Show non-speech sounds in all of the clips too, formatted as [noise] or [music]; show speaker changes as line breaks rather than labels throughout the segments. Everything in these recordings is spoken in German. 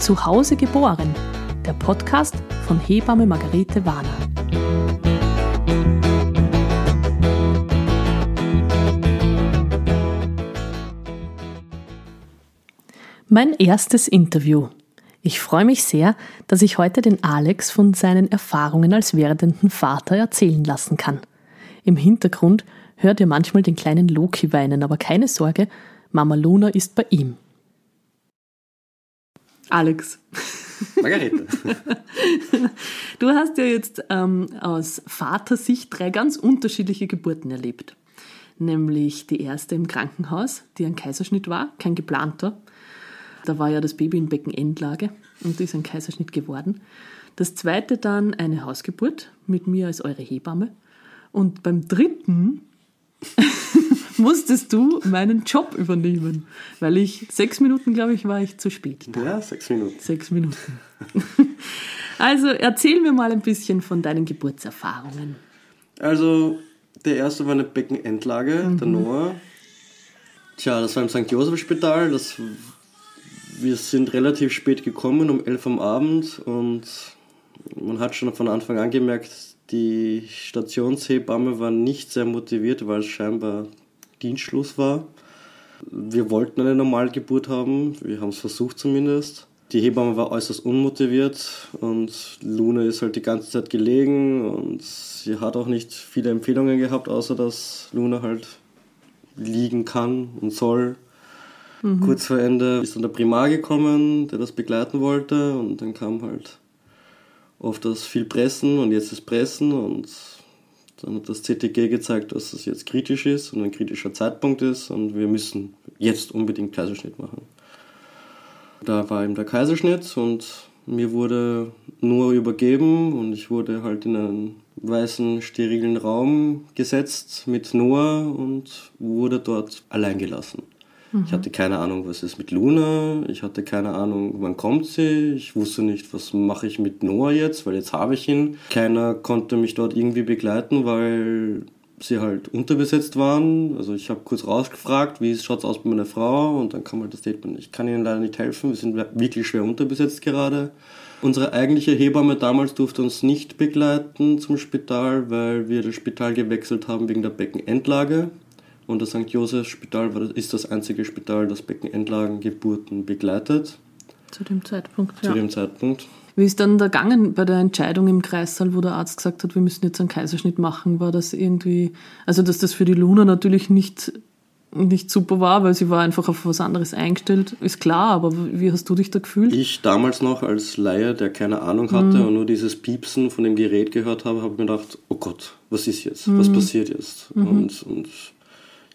Zu Hause geboren, der Podcast von Hebamme Margarete Warner. Mein erstes Interview. Ich freue mich sehr, dass ich heute den Alex von seinen Erfahrungen als werdenden Vater erzählen lassen kann. Im Hintergrund hört ihr manchmal den kleinen Loki weinen, aber keine Sorge, Mama Luna ist bei ihm. Alex.
Margarete. [laughs]
Du hast ja jetzt ähm, aus Vatersicht drei ganz unterschiedliche Geburten erlebt. Nämlich die erste im Krankenhaus, die ein Kaiserschnitt war, kein geplanter. Da war ja das Baby in Beckenendlage und ist ein Kaiserschnitt geworden. Das zweite dann eine Hausgeburt mit mir als eure Hebamme. Und beim dritten musstest du meinen Job übernehmen, weil ich sechs Minuten, glaube ich, war ich zu spät.
Ja, sechs Minuten.
Sechs Minuten. [laughs] Also erzähl mir mal ein bisschen von deinen Geburtserfahrungen.
Also, der erste war eine Beckenendlage, mhm. der Noah. Tja, das war im St. Josef Spital. Das, wir sind relativ spät gekommen, um elf am Abend. Und man hat schon von Anfang an gemerkt, die Stationshebamme war nicht sehr motiviert, weil es scheinbar Dienstschluss war. Wir wollten eine Normalgeburt haben, wir haben es versucht zumindest. Die Hebamme war äußerst unmotiviert und Luna ist halt die ganze Zeit gelegen und sie hat auch nicht viele Empfehlungen gehabt, außer dass Luna halt liegen kann und soll. Mhm. Kurz vor Ende ist dann der Primar gekommen, der das begleiten wollte und dann kam halt oft das viel Pressen und jetzt das Pressen und dann hat das CTG gezeigt, dass es jetzt kritisch ist und ein kritischer Zeitpunkt ist und wir müssen jetzt unbedingt Kaiserschnitt machen. Da war eben der Kaiserschnitt und mir wurde nur übergeben und ich wurde halt in einen weißen, sterilen Raum gesetzt mit Noah und wurde dort allein gelassen. Mhm. Ich hatte keine Ahnung, was ist mit Luna. Ich hatte keine Ahnung, wann kommt sie. Ich wusste nicht, was mache ich mit Noah jetzt, weil jetzt habe ich ihn. Keiner konnte mich dort irgendwie begleiten, weil sie halt unterbesetzt waren. Also ich habe kurz rausgefragt, wie schaut es aus bei meiner Frau und dann kam halt das Statement, ich kann Ihnen leider nicht helfen, wir sind wirklich schwer unterbesetzt gerade. Unsere eigentliche Hebamme damals durfte uns nicht begleiten zum Spital, weil wir das Spital gewechselt haben wegen der Beckenendlage. Und das St. Josef Spital ist das einzige Spital, das Beckenendlagengeburten begleitet.
Zu dem Zeitpunkt,
Zu ja. dem Zeitpunkt.
Wie ist dann da gegangen bei der Entscheidung im Kreissaal, wo der Arzt gesagt hat, wir müssen jetzt einen Kaiserschnitt machen? War das irgendwie, also dass das für die Luna natürlich nicht, nicht super war, weil sie war einfach auf was anderes eingestellt, ist klar, aber wie hast du dich da gefühlt?
Ich damals noch als Laie, der keine Ahnung hatte mhm. und nur dieses Piepsen von dem Gerät gehört habe, habe mir gedacht, oh Gott, was ist jetzt? Mhm. Was passiert jetzt? Mhm. Und, und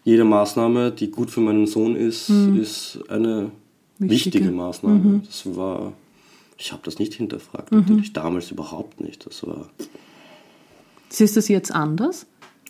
jede Maßnahme, die gut für meinen Sohn ist, mhm. ist eine wichtige, wichtige Maßnahme. Mhm. Das war, ich habe das nicht hinterfragt, mhm. natürlich damals überhaupt nicht. Das war.
Siehst du das jetzt anders?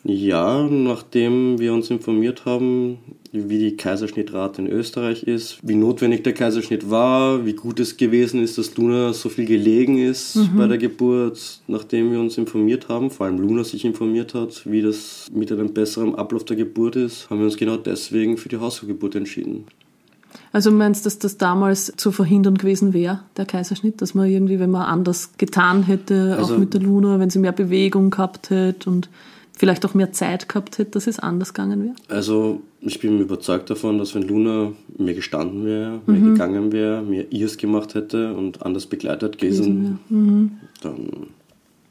Ja, nachdem wir uns informiert haben, wie die Kaiserschnittrate in Österreich ist, wie notwendig der Kaiserschnitt war, wie gut es gewesen ist, dass Luna so viel gelegen ist mhm. bei der Geburt, nachdem wir uns informiert haben, vor allem Luna sich informiert hat, wie das mit einem besseren Ablauf der Geburt ist, haben wir uns genau deswegen für die Hausgeburt entschieden.
Also meinst du, dass das damals zu verhindern gewesen wäre, der Kaiserschnitt? Dass man irgendwie, wenn man anders getan hätte, also, auch mit der Luna, wenn sie mehr Bewegung gehabt hätte und vielleicht auch mehr Zeit gehabt hätte, dass es anders gegangen wäre?
Also ich bin überzeugt davon, dass wenn Luna mehr gestanden wäre, mhm. gegangen wäre, mehr ihrs gemacht hätte und anders begleitet gewesen, mhm. dann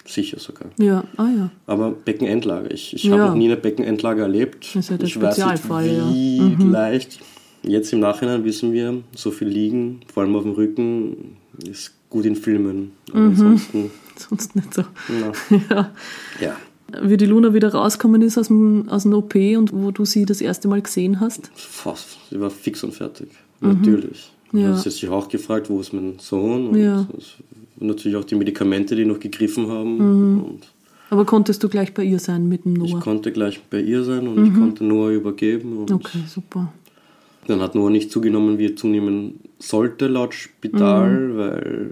sicher sogar.
Ja, ah ja.
Aber Beckenendlage, ich, ich ja. habe noch nie eine Beckenendlage erlebt.
Das ist ja der
ich
Spezialfall,
weiß nicht, wie ja. mhm. leicht. Jetzt im Nachhinein wissen wir, so viel liegen, vor allem auf dem Rücken, ist gut in Filmen. Aber mhm. ansonsten. [laughs]
Sonst nicht so. [laughs]
ja. ja
wie die Luna wieder rausgekommen ist aus dem, aus dem OP und wo du sie das erste Mal gesehen hast?
Fast. Sie war fix und fertig. Mhm. Natürlich. Ja. Sie hat sich auch gefragt, wo ist mein Sohn? Und ja. natürlich auch die Medikamente, die noch gegriffen haben. Mhm.
Aber konntest du gleich bei ihr sein mit dem Noah?
Ich konnte gleich bei ihr sein und mhm. ich konnte Noah übergeben.
okay, super.
Dann hat Noah nicht zugenommen, wie er zunehmen sollte laut Spital, mhm. weil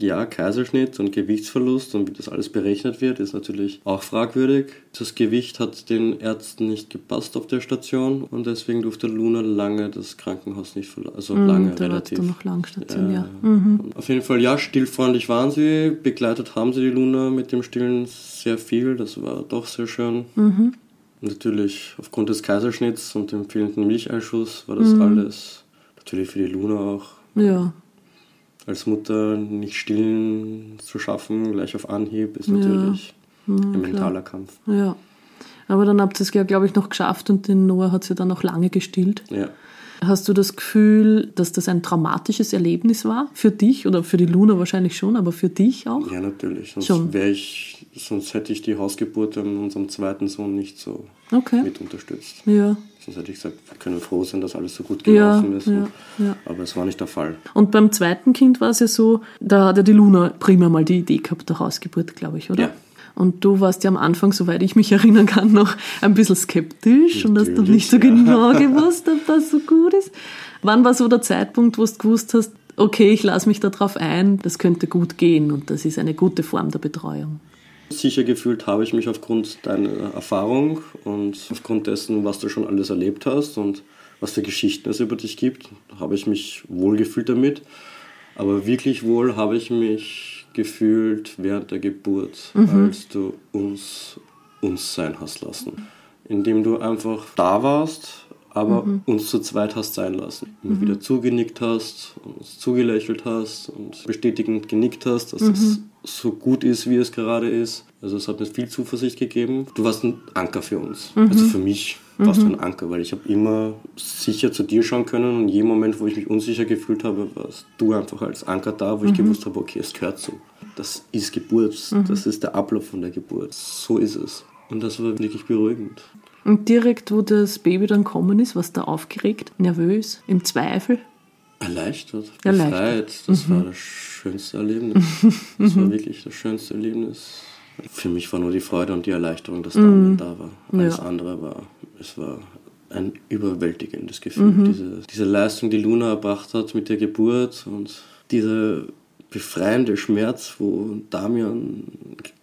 ja, Kaiserschnitt und Gewichtsverlust und wie das alles berechnet wird, ist natürlich auch fragwürdig. Das Gewicht hat den Ärzten nicht gepasst auf der Station und deswegen durfte Luna lange das Krankenhaus nicht verlassen. Also
Mhm,
lange
da
relativ.
du noch lang Station, ja.
Und Auf jeden Fall, ja, stillfreundlich waren sie. Begleitet haben sie die Luna mit dem Stillen sehr viel. Das war doch sehr schön.
Mhm.
Natürlich aufgrund des Kaiserschnitts und dem fehlenden Milcheinschuss war das
Mhm.
alles natürlich für die Luna auch
Ja,
als Mutter nicht stillen zu schaffen, gleich auf Anhieb, ist natürlich
ja,
ein
klar.
mentaler Kampf.
Ja. Aber dann habt ihr es ja, glaube ich, noch geschafft und den Noah hat sie dann noch lange gestillt.
Ja.
Hast du das Gefühl, dass das ein traumatisches Erlebnis war? Für dich oder für die Luna wahrscheinlich schon, aber für dich auch?
ja, natürlich. Sonst, ich, sonst hätte ich die Hausgeburt an unserem zweiten Sohn nicht so
Okay.
mit unterstützt.
Ja.
Sonst hätte ich gesagt, wir können froh sein, dass alles so gut
Ja,
gelaufen ist.
ja, ja.
Aber es war nicht der Fall.
Und beim zweiten Kind war es ja so, da hat ja die Luna prima mal die Idee gehabt der Hausgeburt, glaube ich, oder?
Ja.
Und du warst ja am Anfang, soweit ich mich erinnern kann, noch ein bisschen skeptisch und hast noch
Natürlich,
nicht so
ja.
genau gewusst, ob das so gut ist. Wann war so der Zeitpunkt, wo du gewusst hast, okay, ich lasse mich darauf ein, das könnte gut gehen und das ist eine gute Form der Betreuung?
Sicher gefühlt habe ich mich aufgrund deiner Erfahrung und aufgrund dessen, was du schon alles erlebt hast und was für Geschichten es über dich gibt, habe ich mich wohl gefühlt damit. Aber wirklich wohl habe ich mich gefühlt während der Geburt, als du uns uns sein hast lassen. Indem du einfach da warst, aber uns zu zweit hast sein lassen. Immer wieder zugenickt hast, uns zugelächelt hast und bestätigend genickt hast, dass es so gut ist, wie es gerade ist. Also es hat mir viel Zuversicht gegeben. Du warst ein Anker für uns. Also für mich warst du ein Anker, weil ich habe immer sicher zu dir schauen können und in jedem Moment, wo ich mich unsicher gefühlt habe, warst du einfach als Anker da, wo ich gewusst habe, okay, es gehört so. Das ist Geburt, das ist der Ablauf von der Geburt. So ist es. Und das war wirklich beruhigend.
Und direkt, wo das Baby dann kommen ist, warst du aufgeregt, nervös, im Zweifel?
Erleichtert,
Erleichtert.
befreit. Das war das schönste Erlebnis. Das war [laughs] wirklich das schönste Erlebnis. Für mich war nur die Freude und die Erleichterung, dass Daniel da war. Alles
Ja.
andere war, es war ein überwältigendes Gefühl. Diese, diese Leistung, die Luna erbracht hat mit der Geburt und dieser befreiende Schmerz, wo Damian,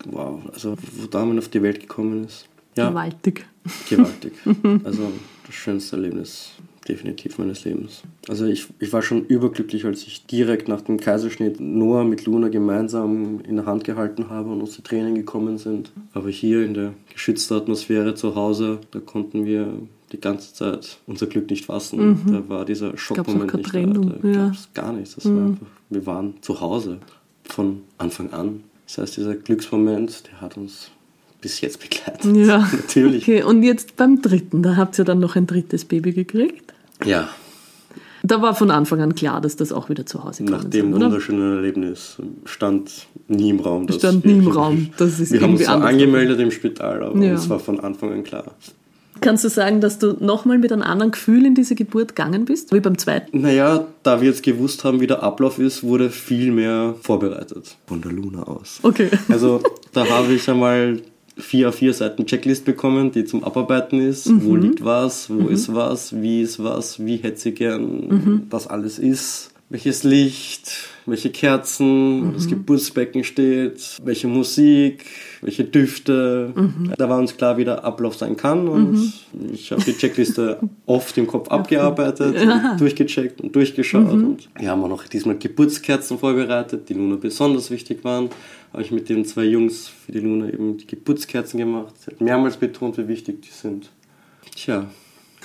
wow, also wo Damian auf die Welt gekommen ist. Ja,
Gewaltig.
gewaltig. [laughs] Also das schönste Erlebnis definitiv meines Lebens. Also ich, ich war schon überglücklich, als ich direkt nach dem Kaiserschnitt Noah mit Luna gemeinsam in der Hand gehalten habe und uns die Tränen gekommen sind. Aber hier in der geschützten Atmosphäre zu Hause, da konnten wir die ganze Zeit unser Glück nicht fassen. Da war dieser Schockmoment nicht da. Da
ja.
gab es gar nichts. Das war einfach, wir waren zu Hause von Anfang an. Das heißt, dieser Glücksmoment, der hat uns bis jetzt begleitet.
Ja. [laughs]
Natürlich.
Okay, und jetzt beim dritten, da habt ihr dann noch ein drittes Baby gekriegt.
Ja,
Da war von Anfang an klar, dass das auch wieder zu Hause
nach
kommen
dem
oder?
wunderschönen Erlebnis stand nie im Raum. dass
Stand nie im Raum, dass es
wir haben uns angemeldet im Spital, aber
Ja.
es war von Anfang an klar.
Kannst du sagen, dass du nochmal mit einem anderen Gefühl in diese Geburt gegangen bist, wie beim zweiten?
Naja, da wir jetzt gewusst haben, wie der Ablauf ist, wurde viel mehr vorbereitet. Von der Luna aus.
Okay.
Also da [laughs] habe ich einmal vier vier Seiten Checklist bekommen, die zum Abarbeiten ist. Wo liegt was, wo ist was, wie ist was, wie hätte sie gern, was alles ist. Welches Licht, welche Kerzen, wo das Geburtsbecken steht, welche Musik, welche Düfte. Da war uns klar, wie der Ablauf sein kann. Und ich habe die Checkliste [laughs] oft im Kopf abgearbeitet, und durchgecheckt und durchgeschaut. Und wir haben auch noch diesmal Geburtskerzen vorbereitet, die Luna besonders wichtig waren. Habe ich mit den zwei Jungs für die Luna eben die Geburtskerzen gemacht. Sie hat mehrmals betont, wie wichtig die sind. Tja,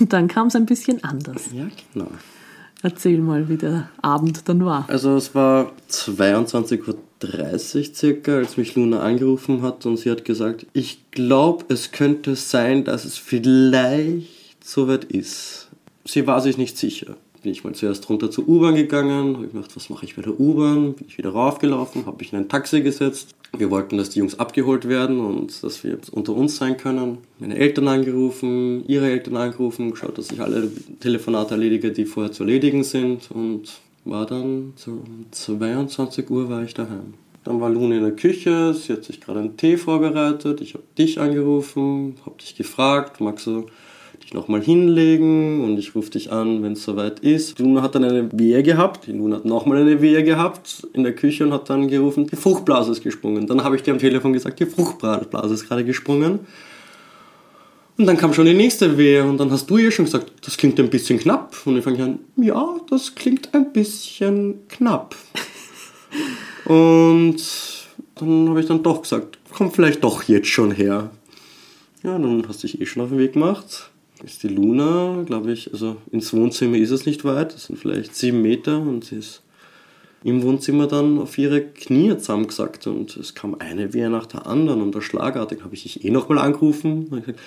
Und dann kam es ein bisschen anders.
ja genau.
Erzähl mal, wie der Abend dann war.
Also es war 22.30 Uhr circa, als mich Luna angerufen hat und sie hat gesagt, ich glaube, es könnte sein, dass es vielleicht soweit ist. Sie war sich nicht sicher. Bin ich mal zuerst runter zur U-Bahn gegangen, habe gedacht, was mache ich bei der U-Bahn? Bin ich wieder raufgelaufen, habe mich in ein Taxi gesetzt. Wir wollten, dass die Jungs abgeholt werden und dass wir unter uns sein können. Meine Eltern angerufen, ihre Eltern angerufen, geschaut, dass ich alle Telefonate erledige, die vorher zu erledigen sind und war dann so um 22 Uhr war ich daheim. Dann war Luna in der Küche, sie hat sich gerade einen Tee vorbereitet, ich habe dich angerufen, habe dich gefragt, magst du dich nochmal hinlegen und ich rufe dich an, wenn es soweit ist. Die Luna hat dann eine Wehe gehabt, die Luna hat nochmal eine Wehe gehabt in der Küche und hat dann gerufen, die Fruchtblase ist gesprungen. Dann habe ich dir am Telefon gesagt, die Fruchtblase ist gerade gesprungen. Und dann kam schon die nächste Wehe und dann hast du ihr schon gesagt, das klingt ein bisschen knapp. Und ich fange an, ja, das klingt ein bisschen knapp. [laughs] und dann habe ich dann doch gesagt, komm vielleicht doch jetzt schon her. Ja, dann hast du dich eh schon auf den Weg gemacht. Ist die Luna, glaube ich, also ins Wohnzimmer ist es nicht weit, das sind vielleicht sieben Meter und sie ist im Wohnzimmer dann auf ihre Knie zusammengesackt und es kam eine Wehe nach der anderen und der schlagartig habe ich dich eh nochmal angerufen und gesagt,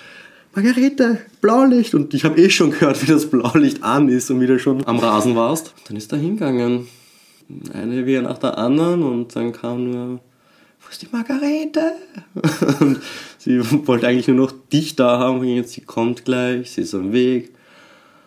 Margarete, Blaulicht. Und ich habe eh schon gehört, wie das Blaulicht an ist und wieder schon am Rasen warst. Dann ist er hingegangen. Eine wie nach der anderen und dann kam nur, wo ist die Margarete? [laughs] und sie wollte eigentlich nur noch dich da haben. Und jetzt, sie kommt gleich, sie ist am Weg.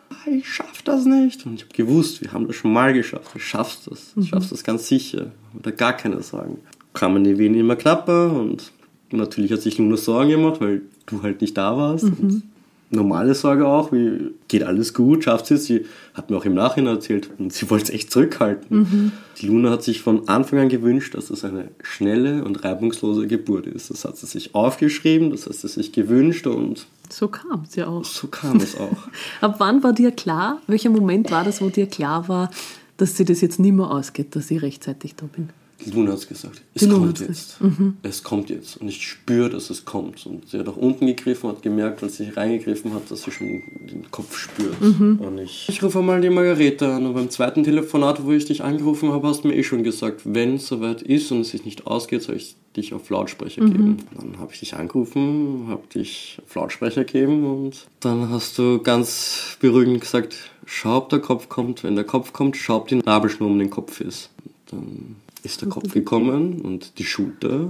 Ah, ich schaff das nicht. Und ich habe gewusst, wir haben das schon mal geschafft. Du schaffst das. Du schaffst das ganz sicher. Oder gar keine Sorgen. Kamen die Venen immer knapper und natürlich hat sich nur Sorgen gemacht, weil du halt nicht da warst. Mhm. Normale Sorge auch, wie geht alles gut, schafft sie es. Sie hat mir auch im Nachhinein erzählt, und sie wollte es echt zurückhalten. Mhm. Die Luna hat sich von Anfang an gewünscht, dass es eine schnelle und reibungslose Geburt ist. Das hat sie sich aufgeschrieben, das hat sie sich gewünscht und
so kam es ja auch.
So kam es auch. [laughs]
Ab wann war dir klar, welcher Moment war das, wo dir klar war, dass sie das jetzt nicht mehr ausgeht, dass ich rechtzeitig da bin?
Luna hat es gesagt. Es die kommt jetzt. Mhm. Es kommt jetzt. Und ich spüre, dass es kommt. Und sie hat auch unten gegriffen, hat gemerkt, als sie reingegriffen hat, dass sie schon den Kopf spürt. Mhm. Und ich, ich rufe mal die Margarete an. Und beim zweiten Telefonat, wo ich dich angerufen habe, hast du mir eh schon gesagt, wenn es soweit ist und es sich nicht ausgeht, soll ich dich auf Lautsprecher mhm. geben. Dann habe ich dich angerufen, habe dich auf Lautsprecher gegeben und dann hast du ganz beruhigend gesagt, schau, ob der Kopf kommt. Wenn der Kopf kommt, schau, ob die Nabelschnur um den Kopf ist. Dann ist der Kopf gekommen und die Schulter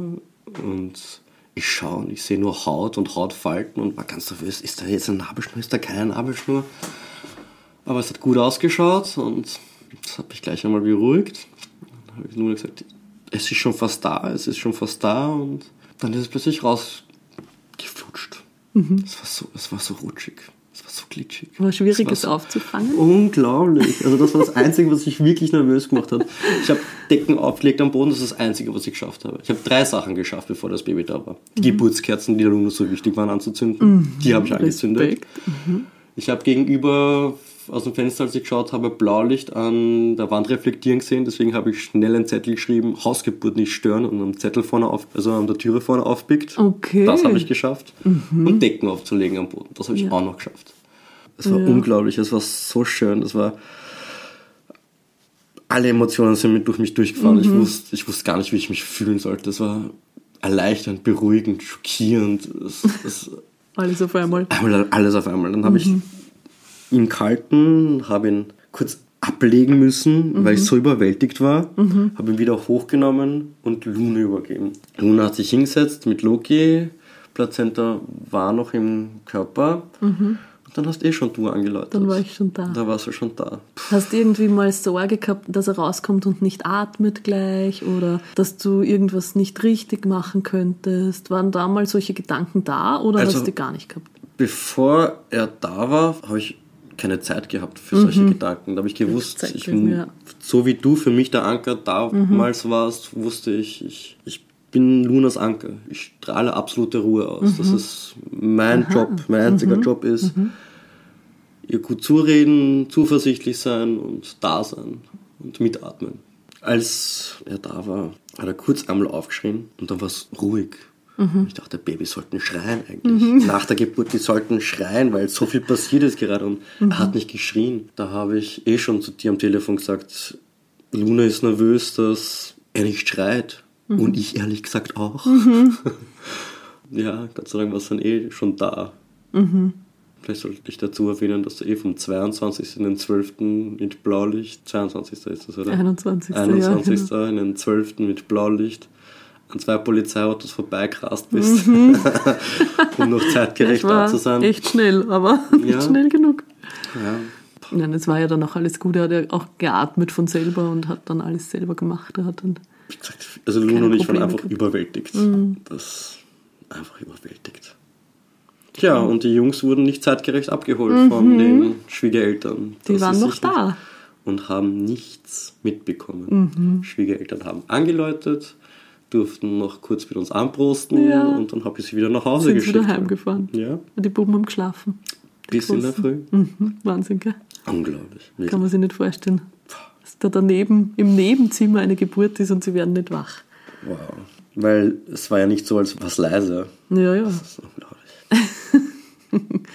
und ich schaue und ich sehe nur Haut und Hautfalten und war ganz nervös, ist da jetzt eine Nabelschnur, ist da keine Nabelschnur? Aber es hat gut ausgeschaut und das hat mich gleich einmal beruhigt. Dann habe ich nur gesagt, es ist schon fast da, es ist schon fast da und dann ist es plötzlich rausgeflutscht. Mhm. Es, war so, es war so rutschig. Es war so glitschig.
War schwierig, es so aufzufangen?
Unglaublich. Also das war das Einzige, was mich wirklich nervös gemacht hat. Ich habe Decken aufgelegt am Boden, das ist das Einzige, was ich geschafft habe. Ich habe drei Sachen geschafft, bevor das Baby da war. Die mhm. Geburtskerzen, die der Luna so wichtig waren anzuzünden, mhm. die habe ich angezündet. Mhm. Ich habe gegenüber aus dem Fenster, als ich geschaut habe, Blaulicht an der Wand reflektieren gesehen. Deswegen habe ich schnell einen Zettel geschrieben, Hausgeburt nicht stören und einen Zettel vorne auf, also an der Türe vorne aufpickt.
Okay.
Das habe ich geschafft. Mhm. Und Decken aufzulegen am Boden. Das habe ich ja. auch noch geschafft. Es war ja. unglaublich, es war so schön. Das war alle Emotionen sind mit durch mich durchgefahren. Mhm. Ich, wusste, ich wusste gar nicht, wie ich mich fühlen sollte. Das war erleichternd, beruhigend, schockierend. Es, es,
alles auf einmal.
Alles auf einmal. Dann habe ich ihn gehalten, habe ihn kurz ablegen müssen, mhm. weil ich so überwältigt war. Mhm. Habe ihn wieder hochgenommen und Luna übergeben. Luna hat sich hingesetzt mit Loki. Plazenta war noch im Körper. Mhm. Und dann hast du eh schon du angeläutet.
Dann war ich schon da.
Da warst du schon da.
Puh. Hast du irgendwie mal Sorge gehabt, dass er rauskommt und nicht atmet gleich oder dass du irgendwas nicht richtig machen könntest? Waren da mal solche Gedanken da oder also, hast du die gar nicht gehabt?
Bevor er da war, habe ich keine Zeit gehabt für solche mhm. Gedanken. Da habe ich gewusst, ich, ja. so wie du für mich der Anker damals mhm. warst, wusste ich, ich, ich bin Lunas Anker. Ich strahle absolute Ruhe aus. Mhm. Das ist mein Aha. Job, mein einziger mhm. Job ist, mhm. ihr gut zureden, zuversichtlich sein und da sein und mitatmen. Als er da war, hat er kurz einmal aufgeschrien und dann war es ruhig. Mhm. Ich dachte, Babys sollten schreien eigentlich. Mhm. Nach der Geburt, die sollten schreien, weil so viel passiert ist gerade und mhm. er hat nicht geschrien. Da habe ich eh schon zu dir am Telefon gesagt, Luna ist nervös, dass er nicht schreit. Mhm. Und ich ehrlich gesagt auch. Mhm. [laughs] ja, Gott sei Dank war es dann eh schon da. Mhm. Vielleicht sollte ich dazu erwähnen, dass du eh vom 22. in den 12. mit Blaulicht, 22. ist das, oder?
21.
21. Ja, genau. in den 12. mit Blaulicht an zwei Polizeiautos vorbeigerast bist, mhm. [laughs] um noch zeitgerecht da zu sein.
Echt schnell, aber [laughs] nicht ja. schnell genug. Ja. Nein, es war ja dann auch alles gut. Er hat ja auch geatmet von selber und hat dann alles selber gemacht. Er hat dann
Wie gesagt, also Luna und ich waren einfach gehabt. überwältigt. Mhm. Das einfach überwältigt. Tja, und die Jungs wurden nicht zeitgerecht abgeholt von den Schwiegereltern.
Die waren noch da.
Und haben nichts mitbekommen. Schwiegereltern haben angeläutet, durften noch kurz mit uns anprosten
Ja.
und dann habe ich sie wieder nach Hause
Sind
geschickt.
wieder heimgefahren.
Ja,
Die Buben haben geschlafen.
bis in der. Früh.
Mhm. Wahnsinn, gell?
Unglaublich. wirklich.
Kann man sich nicht vorstellen. Dass da daneben, im Nebenzimmer eine Geburt ist und sie werden nicht wach.
Wow. Weil es war ja nicht so, als was leise.
Ja, ja.
Das ist unglaublich. [laughs]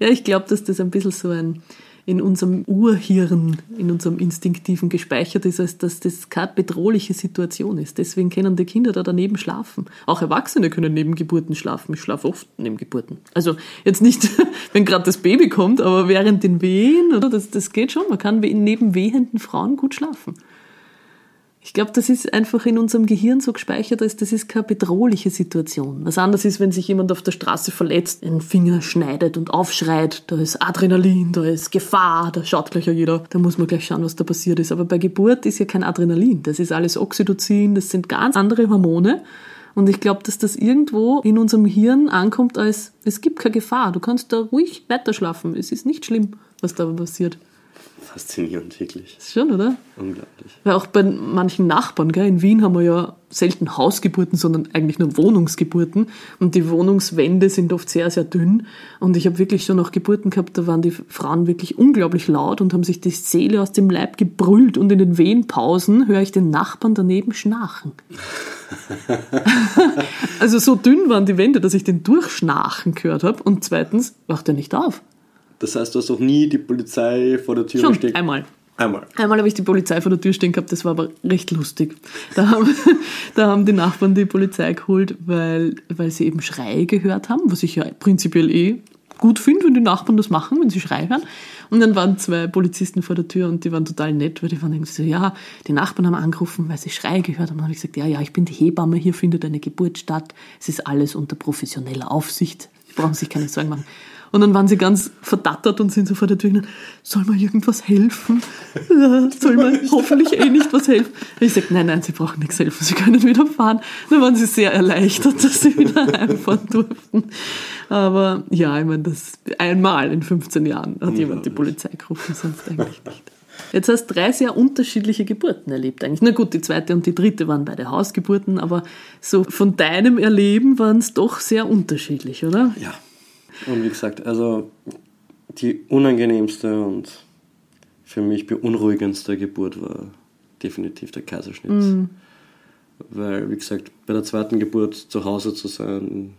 Ja, ich glaube, dass das ein bisschen so ein in unserem Urhirn, in unserem Instinktiven gespeichert ist, als dass das keine bedrohliche Situation ist. Deswegen können die Kinder da daneben schlafen. Auch Erwachsene können neben Geburten schlafen. Ich schlafe oft neben Geburten. Also jetzt nicht, [laughs] wenn gerade das Baby kommt, aber während den Wehen, oder? Das, das geht schon. Man kann neben wehenden Frauen gut schlafen. Ich glaube, das ist einfach in unserem Gehirn so gespeichert, als das ist keine bedrohliche Situation. Was anderes ist, wenn sich jemand auf der Straße verletzt, einen Finger schneidet und aufschreit, da ist Adrenalin, da ist Gefahr, da schaut gleich ja jeder, da muss man gleich schauen, was da passiert ist. Aber bei Geburt ist ja kein Adrenalin, das ist alles Oxytocin, das sind ganz andere Hormone. Und ich glaube, dass das irgendwo in unserem Hirn ankommt als, es gibt keine Gefahr, du kannst da ruhig weiterschlafen, es ist nicht schlimm, was da passiert.
Faszinierend, wirklich.
Ist schon, oder?
Unglaublich.
Weil auch bei manchen Nachbarn, gell, in Wien haben wir ja selten Hausgeburten, sondern eigentlich nur Wohnungsgeburten. Und die Wohnungswände sind oft sehr, sehr dünn. Und ich habe wirklich schon auch Geburten gehabt, da waren die Frauen wirklich unglaublich laut und haben sich die Seele aus dem Leib gebrüllt. Und in den Wehenpausen höre ich den Nachbarn daneben schnarchen. [laughs] also so dünn waren die Wände, dass ich den durchschnarchen gehört habe. Und zweitens, wacht er nicht auf.
Das heißt, du hast auch nie die Polizei vor der Tür
Schon
gesteckt?
einmal.
Einmal.
Einmal habe ich die Polizei vor der Tür stehen gehabt, das war aber recht lustig. Da haben, [laughs] da haben die Nachbarn die Polizei geholt, weil, weil sie eben Schreie gehört haben, was ich ja prinzipiell eh gut finde, wenn die Nachbarn das machen, wenn sie Schreie hören. Und dann waren zwei Polizisten vor der Tür und die waren total nett, weil die waren irgendwie so, ja, die Nachbarn haben angerufen, weil sie Schreie gehört haben. Und dann habe ich gesagt, ja, ja, ich bin die Hebamme, hier findet eine Geburt statt. Es ist alles unter professioneller Aufsicht. Sie brauchen sich keine Sorgen machen. Und dann waren sie ganz verdattert und sind so vor der Tür gegangen, soll mir irgendwas helfen? Ja, Soll mir hoffentlich eh nicht was helfen? Und ich sagte, nein, nein, sie brauchen nichts helfen, sie können wieder fahren. Dann waren sie sehr erleichtert, dass sie wieder [laughs] heimfahren durften. Aber ja, ich meine, das einmal in 15 Jahren hat jemand die Polizei gerufen, sonst eigentlich nicht. Jetzt hast du drei sehr unterschiedliche Geburten erlebt eigentlich. Na gut, die zweite und die dritte waren beide Hausgeburten, aber so von deinem Erleben waren es doch sehr unterschiedlich, oder?
Ja. Und wie gesagt, also die unangenehmste und für mich beunruhigendste Geburt war definitiv der Kaiserschnitt. Weil, wie gesagt, bei der zweiten Geburt zu Hause zu sein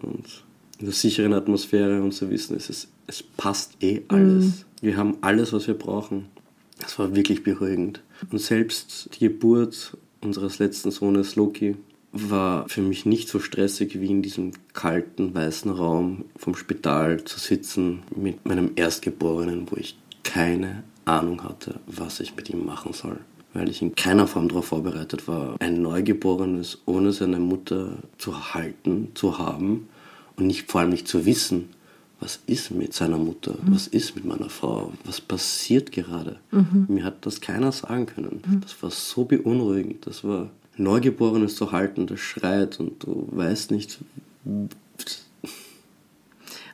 und in der sicheren Atmosphäre und zu wissen, es, ist, es passt eh alles. Wir haben alles, was wir brauchen. Das war wirklich beruhigend. Und selbst die Geburt unseres letzten Sohnes Loki war für mich nicht so stressig wie in diesem kalten weißen Raum vom Spital zu sitzen mit meinem Erstgeborenen, wo ich keine Ahnung hatte, was ich mit ihm machen soll. Weil ich in keiner Form darauf vorbereitet war, ein Neugeborenes ohne seine Mutter zu halten, zu haben und nicht, vor allem nicht zu wissen, was ist mit seiner Mutter, was ist mit meiner Frau, was passiert gerade. Mir hat das keiner sagen können. Das war so beunruhigend. Das war Neugeborenes zu halten, das schreit und du weißt nicht.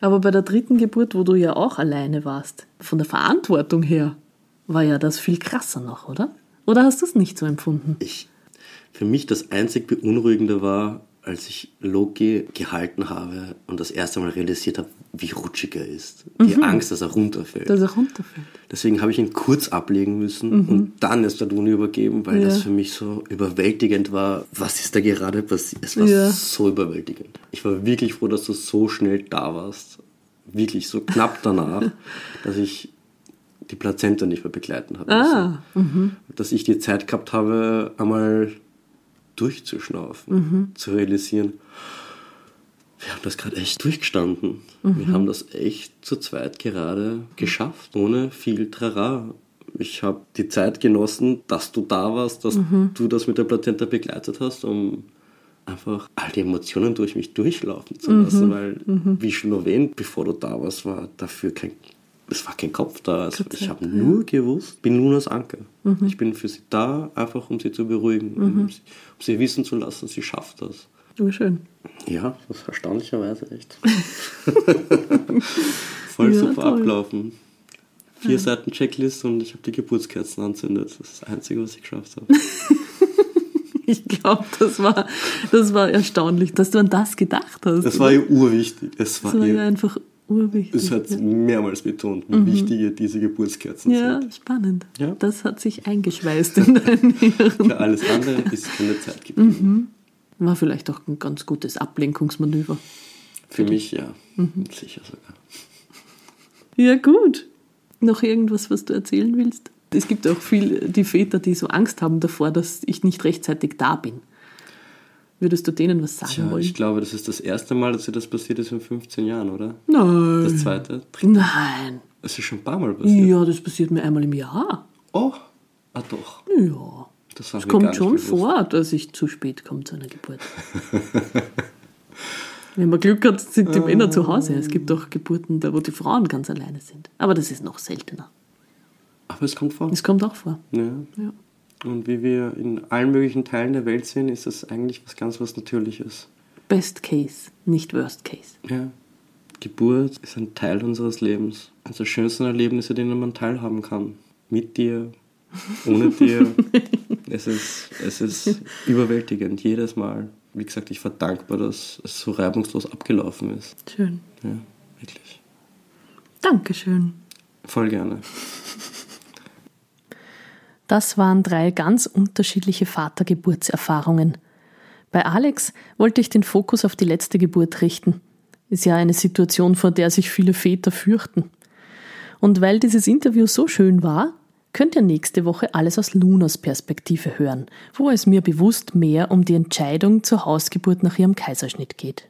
Aber bei der dritten Geburt, wo du ja auch alleine warst, von der Verantwortung her, war ja das viel krasser noch, oder? Oder hast du es nicht so empfunden?
Ich, für mich das einzig Beunruhigende war, als ich Loki gehalten habe und das erste Mal realisiert habe, wie rutschig er ist. Die Angst, dass er runterfällt.
Dass er runterfällt.
Deswegen habe ich ihn kurz ablegen müssen und dann erst der Duni übergeben, weil
Ja.
das für mich so überwältigend war. Was ist da gerade passiert? Es war
Ja.
so überwältigend. Ich war wirklich froh, dass du so schnell da warst. Wirklich so knapp danach, [laughs] dass ich die Plazenta nicht mehr begleiten habe.
Ah,
müssen. Dass ich die Zeit gehabt habe, einmal durchzuschnaufen, zu realisieren, wir haben das gerade echt durchgestanden. Wir haben das echt zu zweit gerade geschafft, ohne viel Trara. Ich habe die Zeit genossen, dass du da warst, dass du das mit der Plazenta begleitet hast, um einfach all die Emotionen durch mich durchlaufen zu lassen, weil, wie schon erwähnt, bevor du da warst, war dafür kein, es war kein Kopf da. Also ich habe
Dank,
nur gewusst, bin nur das Anker. Ich bin für sie da, einfach um sie zu beruhigen, um, sie, um sie wissen zu lassen, sie schafft das.
Oh, schön.
Ja, das ist erstaunlicherweise echt. [laughs] Voll
Ja,
super
toll.
abgelaufen. Vier Seiten Checklist und ich habe die Geburtskerzen anzündet. Das ist das Einzige, was ich geschafft habe. [laughs]
Ich glaube, das war, das war erstaunlich, dass du an das gedacht hast.
Das war ihr urwichtig. Es war
das war ja
ihr,
einfach urwichtig.
es hat mehrmals betont, wie wichtig ihr diese Geburtskerzen
ja,
sind.
spannend.
Ja.
Das hat sich eingeschweißt in dein [laughs] Hirn.
Für alles andere ist keine Zeit geblieben.
War vielleicht auch ein ganz gutes Ablenkungsmanöver.
Für mich ja, sicher sogar.
Ja, gut. Noch irgendwas, was du erzählen willst? Es gibt auch viel die Väter, die so Angst haben davor, dass ich nicht rechtzeitig da bin. Würdest du denen was sagen
Tja,
wollen?
ich glaube, das ist das erste Mal, dass dir das passiert ist in 15 Jahren, oder?
Nein.
Das zweite? Dritte?
Nein.
Es ist schon ein paar Mal passiert.
Ja, das passiert mir einmal im Jahr.
Oh, ah doch.
Ja.
Das,
Es
gar
kommt schon
bewusst.
vor, dass ich zu spät komme zu einer Geburt. [laughs] Wenn man Glück hat, sind die Männer zu Hause. Es gibt auch Geburten, da wo die Frauen ganz alleine sind. Aber das ist noch seltener.
Aber es kommt vor.
Das kommt auch vor.
Ja.
Ja.
Und wie wir in allen möglichen Teilen der Welt sehen, ist das eigentlich was ganz was Natürliches.
Best case, nicht worst case.
Ja. Geburt ist ein Teil unseres Lebens. Eines der schönsten Erlebnisse, denen man teilhaben kann. Mit dir, ohne [laughs] dir. es, ist, es ist überwältigend, jedes Mal. Wie gesagt, ich war dankbar, dass es so reibungslos abgelaufen ist.
Schön.
Ja, wirklich.
Dankeschön.
Voll gerne. [laughs]
Das waren drei ganz unterschiedliche Vatergeburtserfahrungen. Bei Alex wollte ich den Fokus auf die letzte Geburt richten. Ist ja eine Situation, vor der sich viele Väter fürchten. Und weil dieses Interview so schön war, könnt ihr nächste Woche alles aus Lunas Perspektive hören, wo es mir bewusst mehr um die Entscheidung zur Hausgeburt nach ihrem Kaiserschnitt geht.